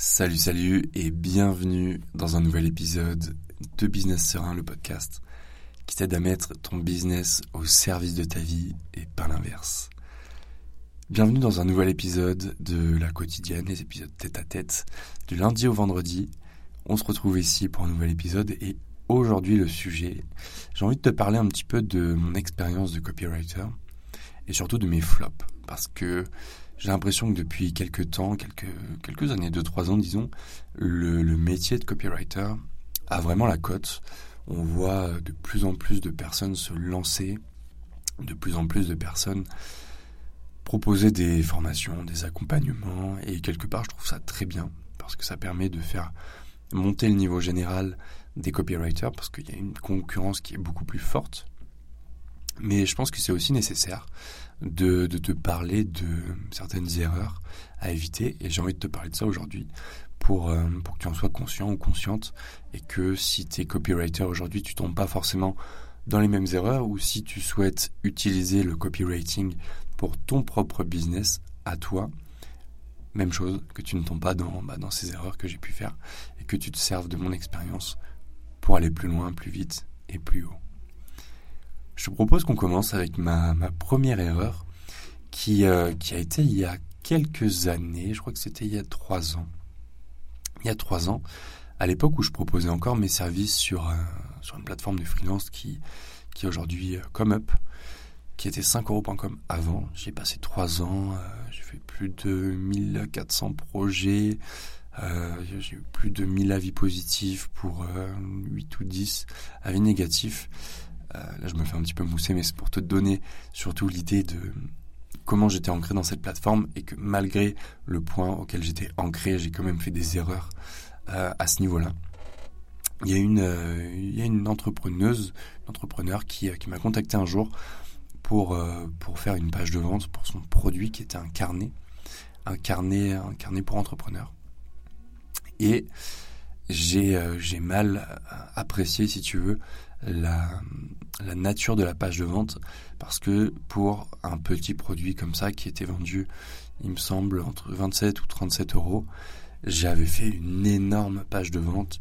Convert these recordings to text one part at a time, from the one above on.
Salut, salut et bienvenue dans un nouvel épisode de Business Serein, le podcast qui t'aide à mettre ton business au service de ta vie et pas l'inverse. Bienvenue dans un nouvel épisode de la quotidienne, les épisodes tête à tête, du lundi au vendredi. On se retrouve ici pour un nouvel épisode et aujourd'hui le sujet, j'ai envie de te parler un petit peu de mon expérience de copywriter et surtout de mes flops parce que j'ai l'impression que depuis quelques temps, quelques, quelques années, deux, trois ans, disons, le, le, métier de copywriter a vraiment la cote. On voit de plus en plus de personnes se lancer, de plus en plus de personnes proposer des formations, des accompagnements, et quelque part, je trouve ça très bien, parce que ça permet de faire monter le niveau général des copywriters, parce qu'il y a une concurrence qui est beaucoup plus forte. Mais je pense que c'est aussi nécessaire de, te parler de certaines erreurs à éviter. Et j'ai envie de te parler de ça aujourd'hui pour, euh, que tu en sois conscient ou consciente. Et que si tu es copywriter aujourd'hui, tu tombes pas forcément dans les mêmes erreurs. Ou si tu souhaites utiliser le copywriting pour ton propre business à toi, même chose, que tu ne tombes pas dans, bah, dans ces erreurs que j'ai pu faire. Et que tu te serves de mon expérience pour aller plus loin, plus vite et plus haut. Je propose qu'on commence avec ma, première erreur qui, euh, qui a été il y a quelques années, je crois que c'était il y a trois ans. Il y a trois ans, à l'époque où je proposais encore mes services sur, euh, une plateforme de freelance qui, qui est aujourd'hui euh, ComeUp, qui était 5euros.com avant. J'ai passé trois ans, euh, j'ai fait plus de 1400 projets, j'ai eu plus de 1000 avis positifs pour 8 ou 10 avis négatifs. Euh, là, je me fais un petit peu mousser, mais c'est pour te donner surtout l'idée de comment j'étais ancré dans cette plateforme et que malgré le point auquel j'étais ancré, j'ai quand même fait des erreurs euh, à ce niveau-là. Il y a une, euh, il y a une entrepreneuse, un entrepreneur qui, qui m'a contacté un jour pour, pour faire une page de vente pour son produit qui était un carnet, un carnet, un carnet pour entrepreneurs. Et j'ai j'ai mal apprécié, si tu veux, la, la nature de la page de vente parce que pour un petit produit comme ça qui était vendu, il me semble, entre 27 ou 37 euros, j'avais fait une énorme page de vente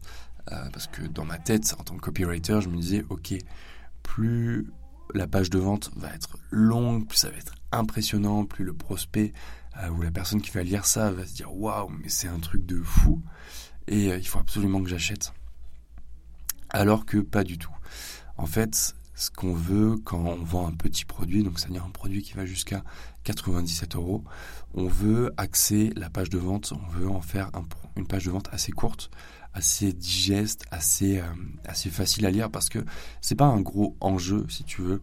euh, parce que dans ma tête, en tant que copywriter, je me disais, ok, plus la page de vente va être longue, plus ça va être impressionnant, plus le prospect euh, ou la personne qui va lire ça va se dire, waouh, mais c'est un truc de fou et euh, il faut absolument que j'achète. Alors que pas du tout. En fait, ce qu'on veut quand on vend un petit produit, donc c'est-à-dire un produit qui va jusqu'à 97 euros, on veut axer la page de vente, on veut en faire un, une page de vente assez courte, assez digeste, assez, euh, assez facile à lire parce que c'est pas un gros enjeu si tu veux.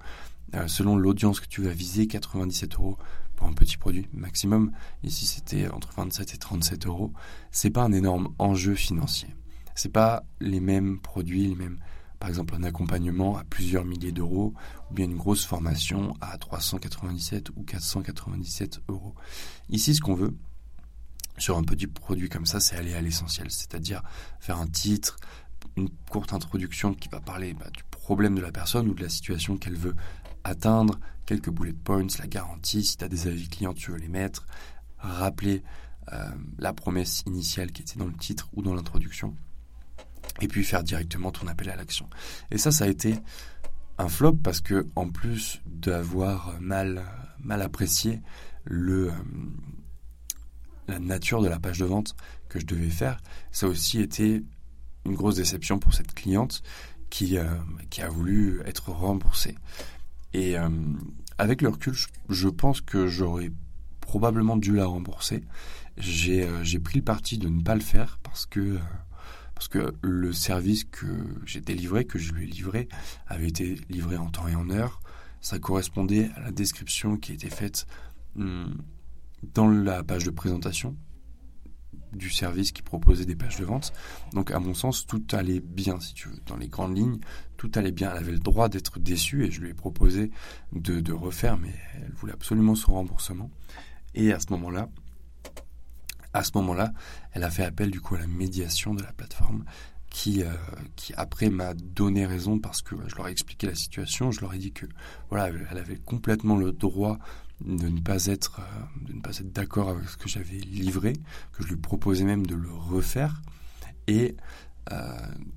Euh, selon l'audience que tu vas viser, 97 euros pour un petit produit maximum. Ici, c'était entre 27 et 37 euros. C'est pas un énorme enjeu financier. C'est pas les mêmes produits, les mêmes par exemple un accompagnement à plusieurs milliers d'euros ou bien une grosse formation à 397 ou 497 euros. Ici, ce qu'on veut sur un petit produit comme ça, c'est aller à l'essentiel, c'est-à-dire faire un titre, une courte introduction qui va parler bah, du problème de la personne ou de la situation qu'elle veut atteindre, quelques bullet points, la garantie, si tu as des avis clients, tu veux les mettre, rappeler euh, la promesse initiale qui était dans le titre ou dans l'introduction et puis faire directement ton appel à l'action. Et ça, ça a été un flop parce que en plus d'avoir mal mal apprécié euh, la nature de la page de vente que je devais faire, ça a aussi été une grosse déception pour cette cliente qui euh, qui a voulu être remboursée. Et euh, avec le recul, je pense que j'aurais probablement dû la rembourser. J'ai j'ai pris le parti de ne pas le faire parce que parce que le service que j'ai délivré, que je lui ai livré, avait été livré en temps et en heure. Ça correspondait à la description qui était faite hmm, dans la page de présentation du service qui proposait des pages de vente. Donc à mon sens, tout allait bien, si tu veux. Dans les grandes lignes, tout allait bien. Elle avait le droit d'être déçue et je lui ai proposé de, refaire, mais elle voulait absolument son remboursement. Et à ce moment-là, à ce moment-là, elle a fait appel du coup à la médiation de la plateforme qui, qui après m'a donné raison parce que je leur ai expliqué la situation, je leur ai dit que voilà, elle avait complètement le droit de ne pas être de ne pas être d'accord avec ce que j'avais livré, que je lui proposais même de le refaire et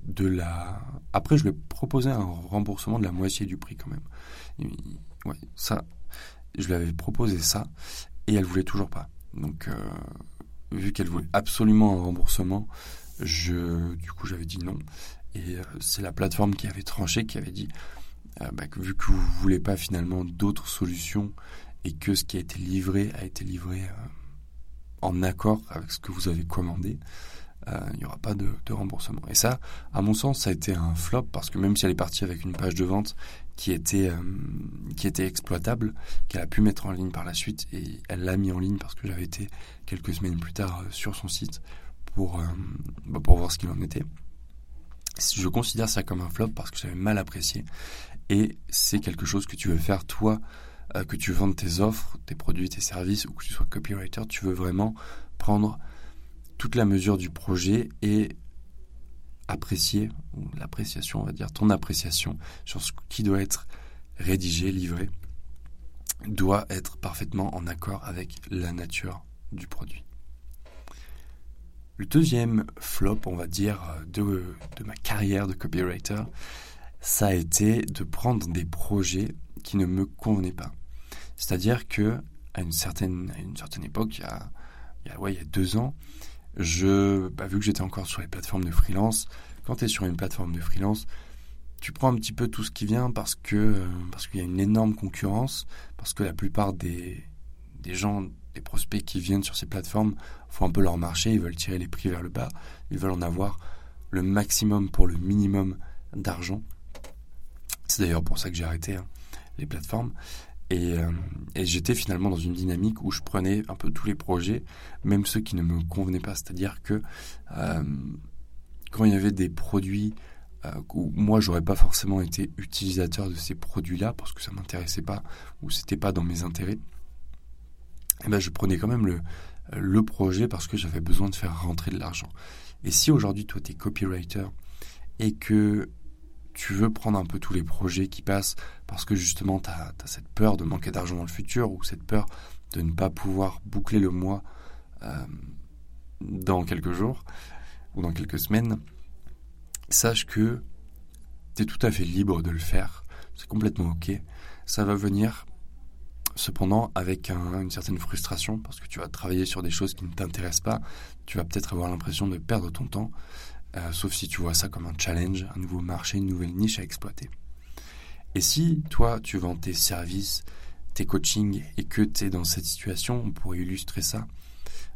de la. Après, je lui ai proposé un remboursement de la moitié du prix quand même. ouais, ça, je lui avais proposé ça et elle voulait toujours pas. Donc, vu qu'elle voulait absolument un remboursement, je, du coup, j'avais dit non. Et euh, c'est la plateforme qui avait tranché, qui avait dit euh, bah, vu que vous voulez pas finalement d'autres solutions et que ce qui a été livré a été livré euh, en accord avec ce que vous avez commandé, il n'y aura pas de, remboursement. Et ça, à mon sens, ça a été un flop parce que même si elle est partie avec une page de vente qui était, qui était exploitable, qu'elle a pu mettre en ligne par la suite, et elle l'a mis en ligne parce que j'avais été quelques semaines plus tard sur son site pour, euh, bah, pour voir ce qu'il en était. Je considère ça comme un flop parce que j'avais mal apprécié. Et c'est quelque chose que tu veux faire, toi, euh, que tu vendes tes offres, tes produits, tes services, ou que tu sois copywriter, tu veux vraiment prendre toute la mesure du projet et apprécier, ou l'appréciation, on va dire, ton appréciation sur ce qui doit être rédigé, livré, doit être parfaitement en accord avec la nature du produit. Le deuxième flop, on va dire, de, de ma carrière de copywriter, ça a été de prendre des projets qui ne me convenaient pas. C'est-à-dire que à une certaine, à une certaine époque, il y a, il y a, ouais, il y a deux ans, je, bah, vu que j'étais encore sur les plateformes de freelance, quand tu es sur une plateforme de freelance, tu prends un petit peu tout ce qui vient parce que parce qu'il y a une énorme concurrence, parce que la plupart des, des gens les prospects qui viennent sur ces plateformes font un peu leur marché, ils veulent tirer les prix vers le bas, ils veulent en avoir le maximum pour le minimum d'argent. C'est d'ailleurs pour ça que j'ai arrêté hein, les plateformes. Euh, et, j'étais finalement dans une dynamique où je prenais un peu tous les projets, même ceux qui ne me convenaient pas. C'est-à-dire que euh, quand il y avait des produits euh, où moi j'aurais pas forcément été utilisateur de ces produits-là parce que ça m'intéressait pas ou c'était pas dans mes intérêts, eh ben, je prenais quand même le, le projet parce que j'avais besoin de faire rentrer de l'argent. Et si aujourd'hui, toi, tu es copywriter et que tu veux prendre un peu tous les projets qui passent parce que justement, tu as, cette peur de manquer d'argent dans le futur ou cette peur de ne pas pouvoir boucler le mois euh, dans quelques jours ou dans quelques semaines, sache que tu es tout à fait libre de le faire. C'est complètement OK. Ça va venir cependant avec une certaine frustration parce que tu vas travailler sur des choses qui ne t'intéressent pas, tu vas peut-être avoir l'impression de perdre ton temps, euh, sauf si tu vois ça comme un challenge, un nouveau marché, une nouvelle niche à exploiter. Et si toi tu vends tes services, tes coachings et que tu es dans cette situation, on pourrait illustrer ça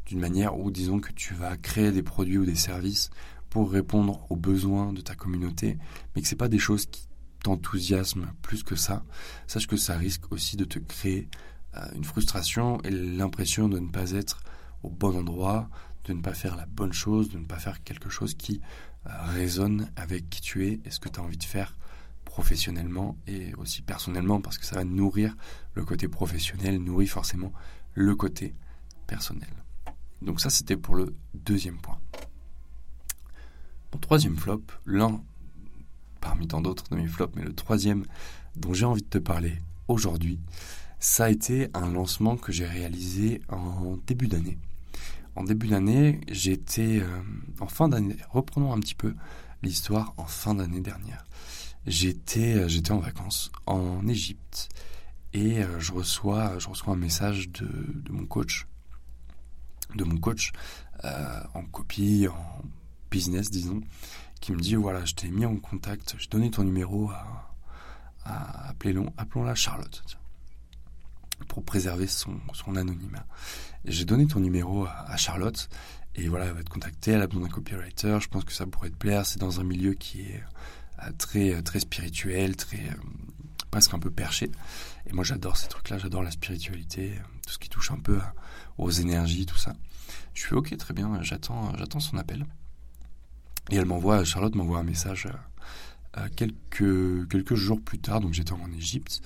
d'une manière où disons que tu vas créer des produits ou des services pour répondre aux besoins de ta communauté, mais que ce pas des choses qui t'enthousiasme plus que ça, sache que ça risque aussi de te créer euh, une frustration et l'impression de ne pas être au bon endroit, de ne pas faire la bonne chose, de ne pas faire quelque chose qui euh, résonne avec qui tu es et ce que tu as envie de faire professionnellement et aussi personnellement parce que ça va nourrir le côté professionnel, nourrit forcément le côté personnel. Donc ça c'était pour le deuxième point. Mon troisième flop, l'un parmi tant d'autres de mes flops, mais le troisième dont j'ai envie de te parler aujourd'hui, ça a été un lancement que j'ai réalisé en début d'année. En début d'année, j'étais euh, en fin d'année. Reprenons un petit peu l'histoire en fin d'année dernière. J'étais euh, en vacances en Égypte et euh, je reçois je reçois un message de, mon coach de mon coach en copie en business disons qui me dit voilà, je t'ai mis en contact, j'ai donné ton numéro à, à appelons-la Charlotte, pour préserver son, anonymat. J'ai donné ton numéro à, Charlotte, et voilà, elle va te contacter, elle a besoin d'un copywriter, je pense que ça pourrait te plaire, c'est dans un milieu qui est euh, très, très spirituel, très euh, presque un peu perché. Et moi j'adore ces trucs-là, j'adore la spiritualité, tout ce qui touche un peu aux énergies, tout ça. Je suis ok, très bien, j'attends, j'attends son appel. Et elle m'envoie, Charlotte m'envoie un message euh, quelques, quelques jours plus tard, donc j'étais en Égypte,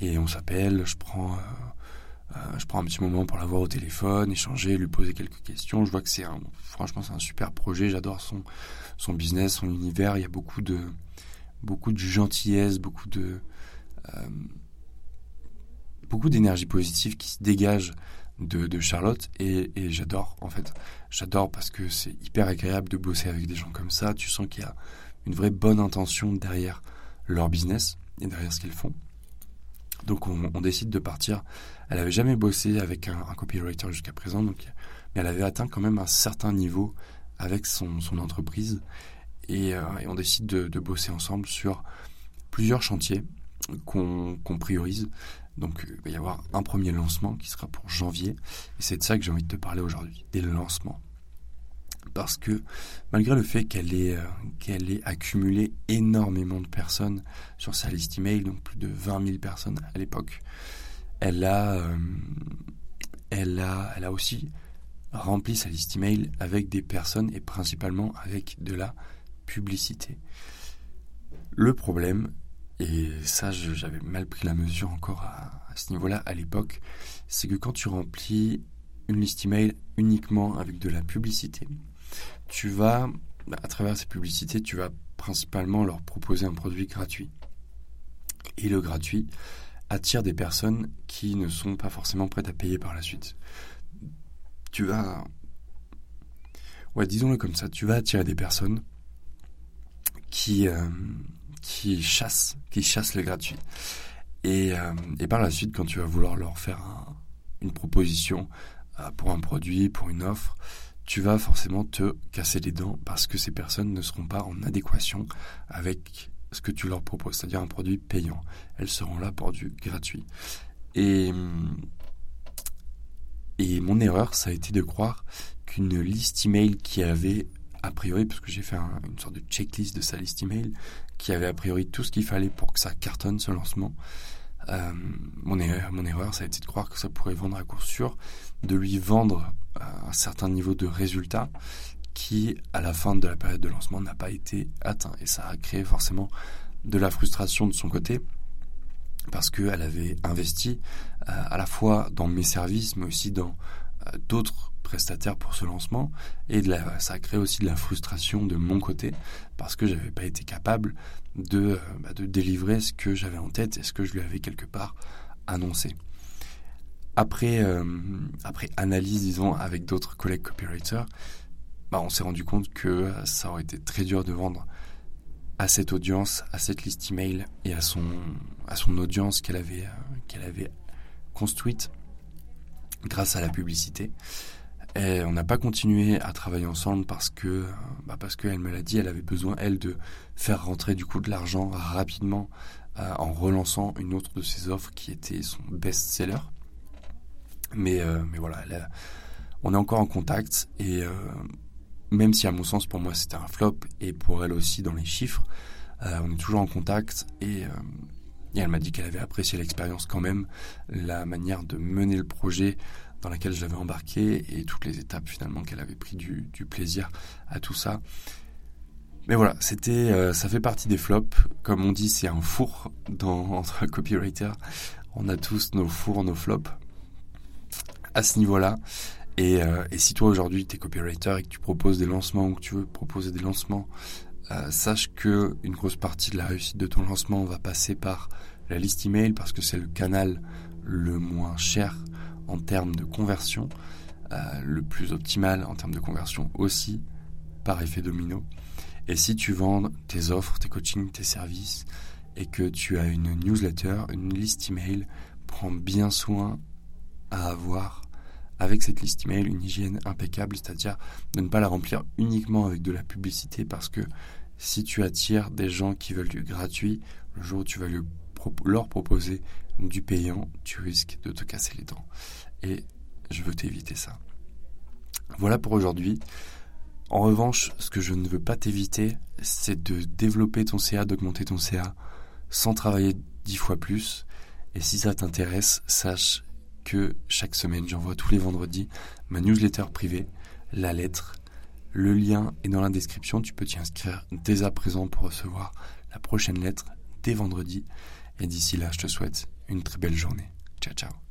et on s'appelle, je prends, euh, je prends un petit moment pour la voir au téléphone, échanger, lui poser quelques questions. Je vois que c'est un, franchement, c'est un super projet. J'adore son, son business, son univers. Il y a beaucoup de, beaucoup de gentillesse, beaucoup de, beaucoup d'énergie positive qui se dégage de, Charlotte et, j'adore en fait. J'adore parce que c'est hyper agréable de bosser avec des gens comme ça. Tu sens qu'il y a une vraie bonne intention derrière leur business et derrière ce qu'ils font. Donc on, décide de partir. Elle avait jamais bossé avec un, copywriter jusqu'à présent, mais elle avait atteint quand même un certain niveau avec son, entreprise. Et, euh, on décide de, bosser ensemble sur plusieurs chantiers qu'on priorise donc il va y avoir un premier lancement qui sera pour janvier. Et c'est de ça que j'ai envie de te parler aujourd'hui, des lancements. Parce que malgré le fait qu'elle ait, euh, qu'elle ait accumulé énormément de personnes sur sa liste email, donc plus de 20 000 personnes à l'époque, elle a, euh, elle, a, elle a aussi rempli sa liste email avec des personnes et principalement avec de la publicité. Le problème, et ça, j'avais mal pris la mesure encore à, ce niveau-là à l'époque. C'est que quand tu remplis une liste email uniquement avec de la publicité, tu vas, à travers ces publicités, tu vas principalement leur proposer un produit gratuit. Et le gratuit attire des personnes qui ne sont pas forcément prêtes à payer par la suite. Tu vas. Ouais, disons-le comme ça, tu vas attirer des personnes qui. Euh, chassent, qui chassent le gratuit. Et, euh, et, par la suite, quand tu vas vouloir leur faire une proposition euh, pour un produit, pour une offre, tu vas forcément te casser les dents parce que ces personnes ne seront pas en adéquation avec ce que tu leur proposes, c'est-à-dire un produit payant. Elles seront là pour du gratuit. Et, et mon erreur, ça a été de croire qu'une liste email qui avait a priori, parce que j'ai fait une sorte de checklist de sa liste email, qui avait a priori tout ce qu'il fallait pour que ça cartonne ce lancement. Euh, mon, erreur, mon erreur, ça a été de croire que ça pourrait vendre à court sûr, de lui vendre un certain niveau de résultat qui, à la fin de la période de lancement, n'a pas été atteint. Et ça a créé forcément de la frustration de son côté, parce qu'elle avait investi euh, à la fois dans mes services, mais aussi dans euh, d'autres prestataire pour ce lancement et ça a créé aussi de la frustration de mon côté parce que j'avais pas été capable euh, bah, de délivrer ce que j'avais en tête et ce que je lui avais quelque part annoncé. Après, euh, après analyse, disons, avec d'autres collègues copywriters, bah, on s'est rendu compte que ça aurait été très dur de vendre à cette audience, à cette liste email et à son, audience qu'elle avait, euh, qu'elle avait construite grâce à la publicité. Et on n'a pas continué à travailler ensemble parce que, bah parce qu'elle me l'a dit, elle avait besoin, elle, de faire rentrer du coup de l'argent rapidement euh, en relançant une autre de ses offres qui était son best-seller. Mais, euh, mais voilà, on est encore en contact et euh, même si à mon sens pour moi c'était un flop et pour elle aussi dans les chiffres, on est toujours en contact et, et elle m'a dit qu'elle avait apprécié l'expérience quand même, la manière de mener le projet dans laquelle je l'avais embarqué et toutes les étapes finalement qu'elle avait pris du, plaisir à tout ça. Mais voilà, c'était, euh, ça fait partie des flops. Comme on dit, c'est un four dans, entre copywriter. On a tous nos fours, nos flops à ce niveau-là. Et, euh, si toi aujourd'hui tu es copywriter et que tu proposes des lancements ou que tu veux proposer des lancements, euh, sache que une grosse partie de la réussite de ton lancement va passer par la liste email parce que c'est le canal le moins cher en termes de conversion, euh, le plus optimal en termes de conversion aussi, par effet domino. Et si tu vends tes offres, tes coachings, tes services, et que tu as une newsletter, une liste email, prends bien soin à avoir avec cette liste email une hygiène impeccable, c'est-à-dire de ne pas la remplir uniquement avec de la publicité parce que si tu attires des gens qui veulent du gratuit, le jour où tu vas leur proposer du payant, tu risques de te casser les dents. Et je veux t'éviter ça. Voilà pour aujourd'hui. En revanche, ce que je ne veux pas t'éviter, c'est de développer ton CA, d'augmenter ton CA sans travailler dix fois plus. Et si ça t'intéresse, sache que chaque semaine, j'envoie tous les vendredis ma newsletter privée, la lettre. Le lien est dans la description. Tu peux t'y inscrire dès à présent pour recevoir la prochaine lettre dès vendredi. Et d'ici là, je te souhaite une très belle journée. Ciao, ciao.